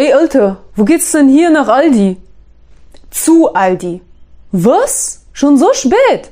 Ey, Alter, wo geht's denn hier nach Aldi? Zu Aldi. Was? Schon so spät?